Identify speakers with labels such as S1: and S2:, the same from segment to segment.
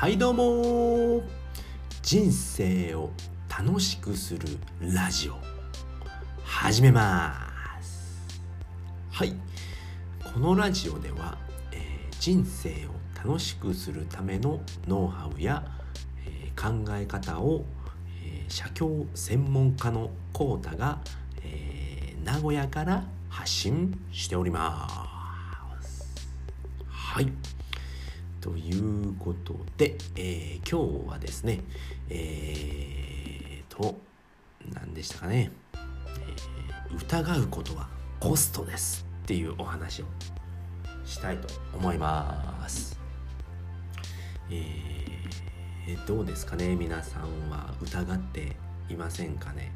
S1: はいどうも。人生を楽しくするラジオ。始めます。はい。このラジオでは、えー、人生を楽しくするためのノウハウや、えー、考え方を、えー、写経専門家のコータが、え名古屋から発信しております。はい。ということで、えー、今日はですね、えーと、何でしたかね、えー、疑うことはコストですっていうお話をしたいと思います。えー、どうですかね皆さんは疑っていませんかね？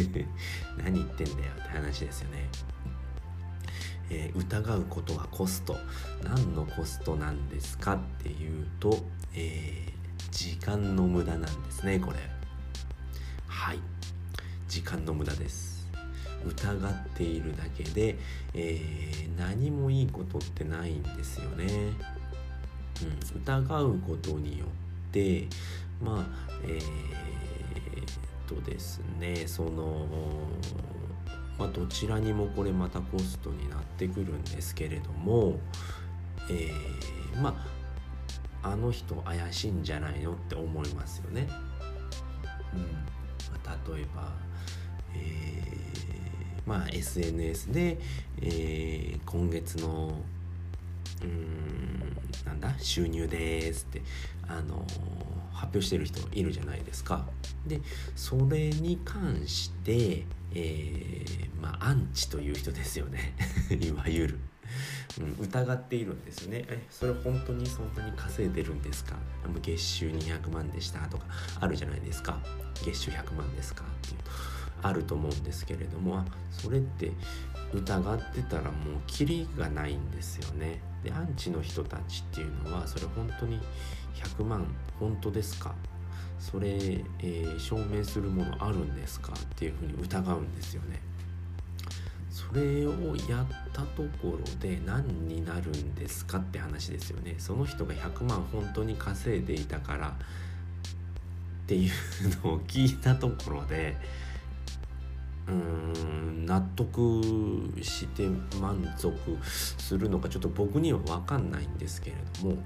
S1: 何言ってんだよって話ですよね。えー、疑うことはコスト。何のコストなんですかっていうと、えー、時間の無駄なんですねこれ。はい。時間の無駄です。疑っているだけで、えー、何もいいことってないんですよね、うん、疑うことによってまあえー、っとですねそのまあ、どちらにもこれまたコストになってくるんですけれども、えー、まああの人怪しいんじゃないのって思いますよね。うんまあ、例えば、えー、まあ SNS で、えー、今月のうんなんだ？収入ですってあの発表してる人いるじゃないですか。でそれに関して、えー、まあアンチという人ですよね。いわゆる。うん、疑っているんですよね。えそれ本当にそんなに稼いでるんですか？月収200万でしたとかあるじゃないですか。月収100万ですか？っていう。あると思うんですけれどもそれって疑ってたらもうキリがないんですよね。でアンチの人たちっていうのはそれ本当に100万本当ですか？それ、えー、証明するものあるんですかっていうふうに疑うんですよね。それをやったところで何になるんですかって話ですよね。その人が100万本当に稼いでいたからっていうのを聞いたところでうん納得して満足するのかちょっと僕には分かんないんですけれども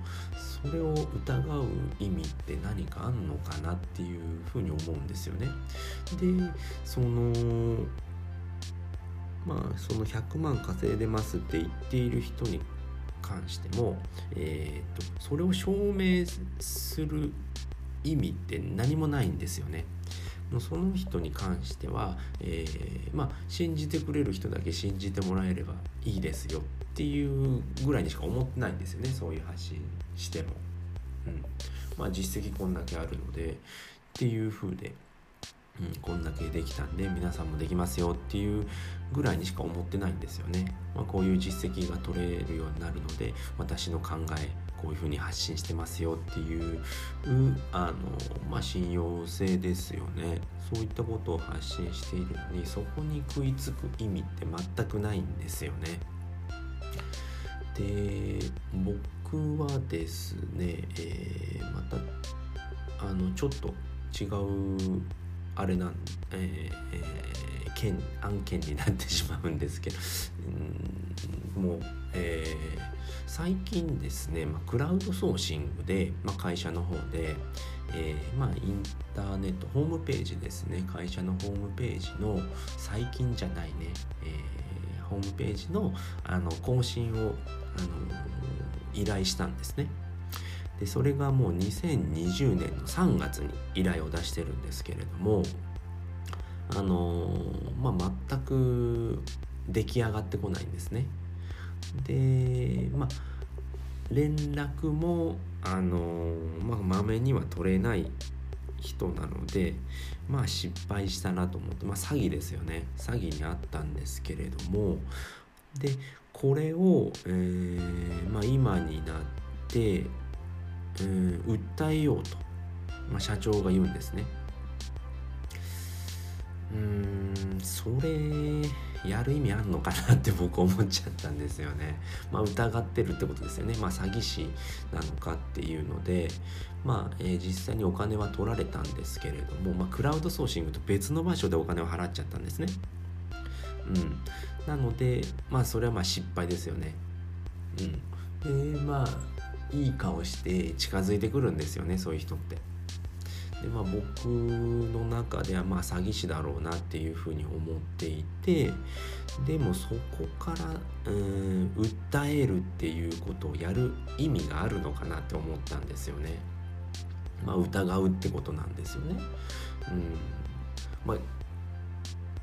S1: それを疑う意味って何かあんのかなっていうふうに思うんですよね。でそのまあその100万稼いでますって言っている人に関しても、えー、とそれを証明する意味って何もないんですよね。その人に関しては、えー、まあ信じてくれる人だけ信じてもらえればいいですよっていうぐらいにしか思ってないんですよねそういう発信しても。うん、まあ実績こんだけあるのでっていう風でうん、こんだけできたんで皆さんもできますよっていうぐらいにしか思ってないんですよね。まあ、こういう実績が取れるようになるので私の考えこういうふうに発信してますよっていうあの、まあ、信用性ですよねそういったことを発信しているのにそこに食いつく意味って全くないんですよね。で僕はですね、えー、またあのちょっと違うあれなん、えーえー、件案件になってしまうんですけど、もう、えー、最近ですね、まあ、クラウドソーシングで、まあ、会社の方で、えー、まあ、インターネットホームページですね会社のホームページの最近じゃないね、えー、ホームページのあの更新を、あの依頼したんですね。でそれがもう2020年の3月に依頼を出してるんですけれどもあのまあ全く出来上がってこないんですね。でまあ連絡もあのまあまめには取れない人なのでまあ失敗したなと思ってまあ詐欺ですよね詐欺にあったんですけれどもでこれを、えーまあ、今になってうん、訴えようと、まあ、社長が言うんですね。うんそれやる意味あんのかなって僕思っちゃったんですよね。まあ、疑ってるってことですよね。まあ、詐欺師なのかっていうので、まあ、えー、実際にお金は取られたんですけれども、まあ、クラウドソーシングと別の場所でお金を払っちゃったんですね。うん。なので、まあ、それはまあ失敗ですよね。うん。で、まあ、いい顔して近づいてくるんですよね、そういう人って。でまあ、僕の中ではまあ詐欺師だろうなっていうふうに思っていてでもそこからうん訴えるっていうことをやる意味があるのかなって思ったんですよね。まあ、疑うってことなんですよね。うんまあ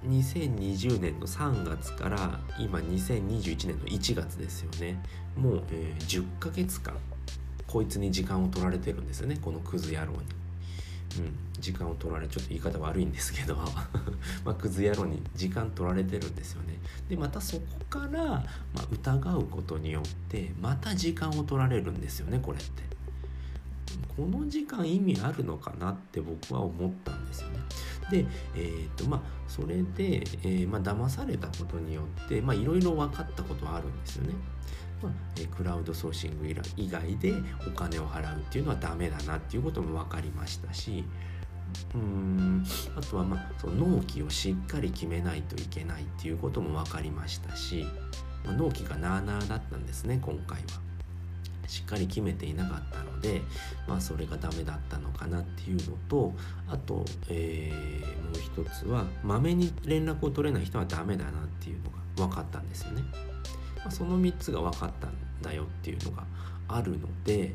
S1: 2020年の3月から今2021年の1月ですよねもう、えー、10ヶ月間こいつに時間を取られてるんですよねこのクズ野郎に。うん、時間を取られちょっと言い方悪いんですけど。まあクズ野郎に時間取られてるんですよね。でまたそこから、まあ、疑うことによってまた時間を取られるんですよねこれって。この時間意味あるのかなって僕は思ったんですよねでえっ、とまあそれで、えー、まあ騙されたことによってまあいろいろ分かったことはあるんですよねまあ、クラウドソーシング以外でお金を払うっていうのはダメだなっていうことも分かりましたしうんあとはまあその納期をしっかり決めないといけないっていうことも分かりましたし、まあ、納期がなあなあだったんですね今回は。しっかり決めていなかったので、まあ、それがダメだったのかなっていうのとあと、えー、もう一つはまめに連絡を取れない人はダメだなっていうのが分かったんですよね。まあ、その3つが分かったんだよっていうのがあるので、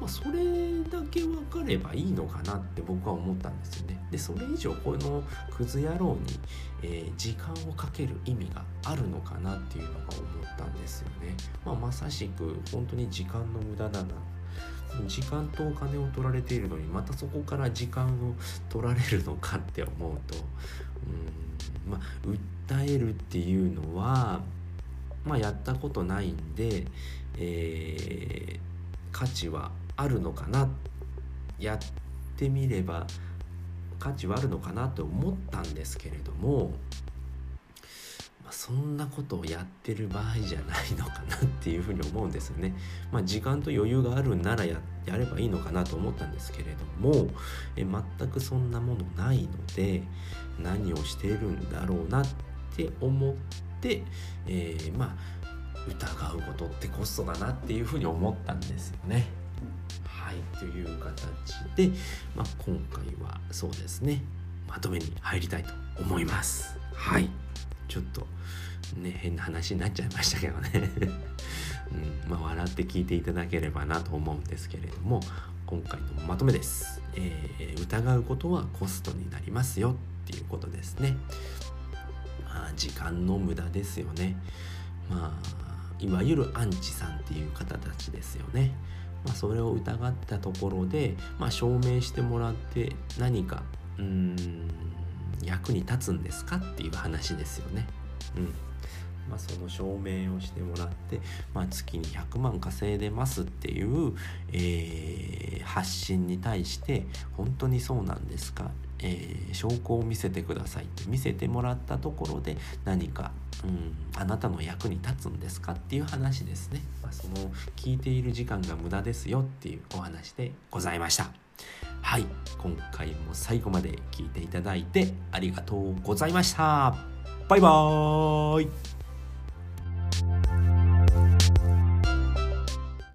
S1: まあ、それだけ分かればいいのかなって僕は思ったんですよね。でそれ以上このクズ野郎に、えー、時間をかける意味があるのかなっていうのが思ったんですよね。まあ、まさしく本当に時間の無駄だな時間とお金を取られているのにまたそこから時間を取られるのかって思うとうんまあ訴えるっていうのはまあ、やったことないんで、えー、価値はあるのかなやってみれば価値はあるのかなと思ったんですけれども、まあ、そんなことをやってる場合じゃないのかなっていうふうに思うんですよね。まあ、時間と余裕があるんならやればいいのかなと思ったんですけれどもえ全くそんなものないので何をしているんだろうなって思って、えー、まあ疑うことってコストだなっていうふうに思ったんですよね。はいという形で、まあ、今回はそうですねまとめに入りたいと思います。はい。ちょっとね変な話になっちゃいましたけどね、うんまあ、笑って聞いていただければなと思うんですけれども今回のまとめです、えー、疑うことはコストになりますよっていうことですね。まあ時間の無駄ですよね。まあいわゆるアンチさんっていう方たちですよねまあ、それを疑ったところで、まあ、証明してもらって何かうん役に立つんですかっていう話ですよね。うんまあ、その証明をしてもらって、まあ、月に100万稼いでますっていう、えー、発信に対して本当にそうなんですか、えー、証拠を見せてくださいって見せてもらったところで何か、うん、あなたの役に立つんですかっていう話ですね、まあ、その聞いている時間が無駄ですよっていうお話でございました。はい。今回も最後まで聞いていただいてありがとうございました。バイバーイ。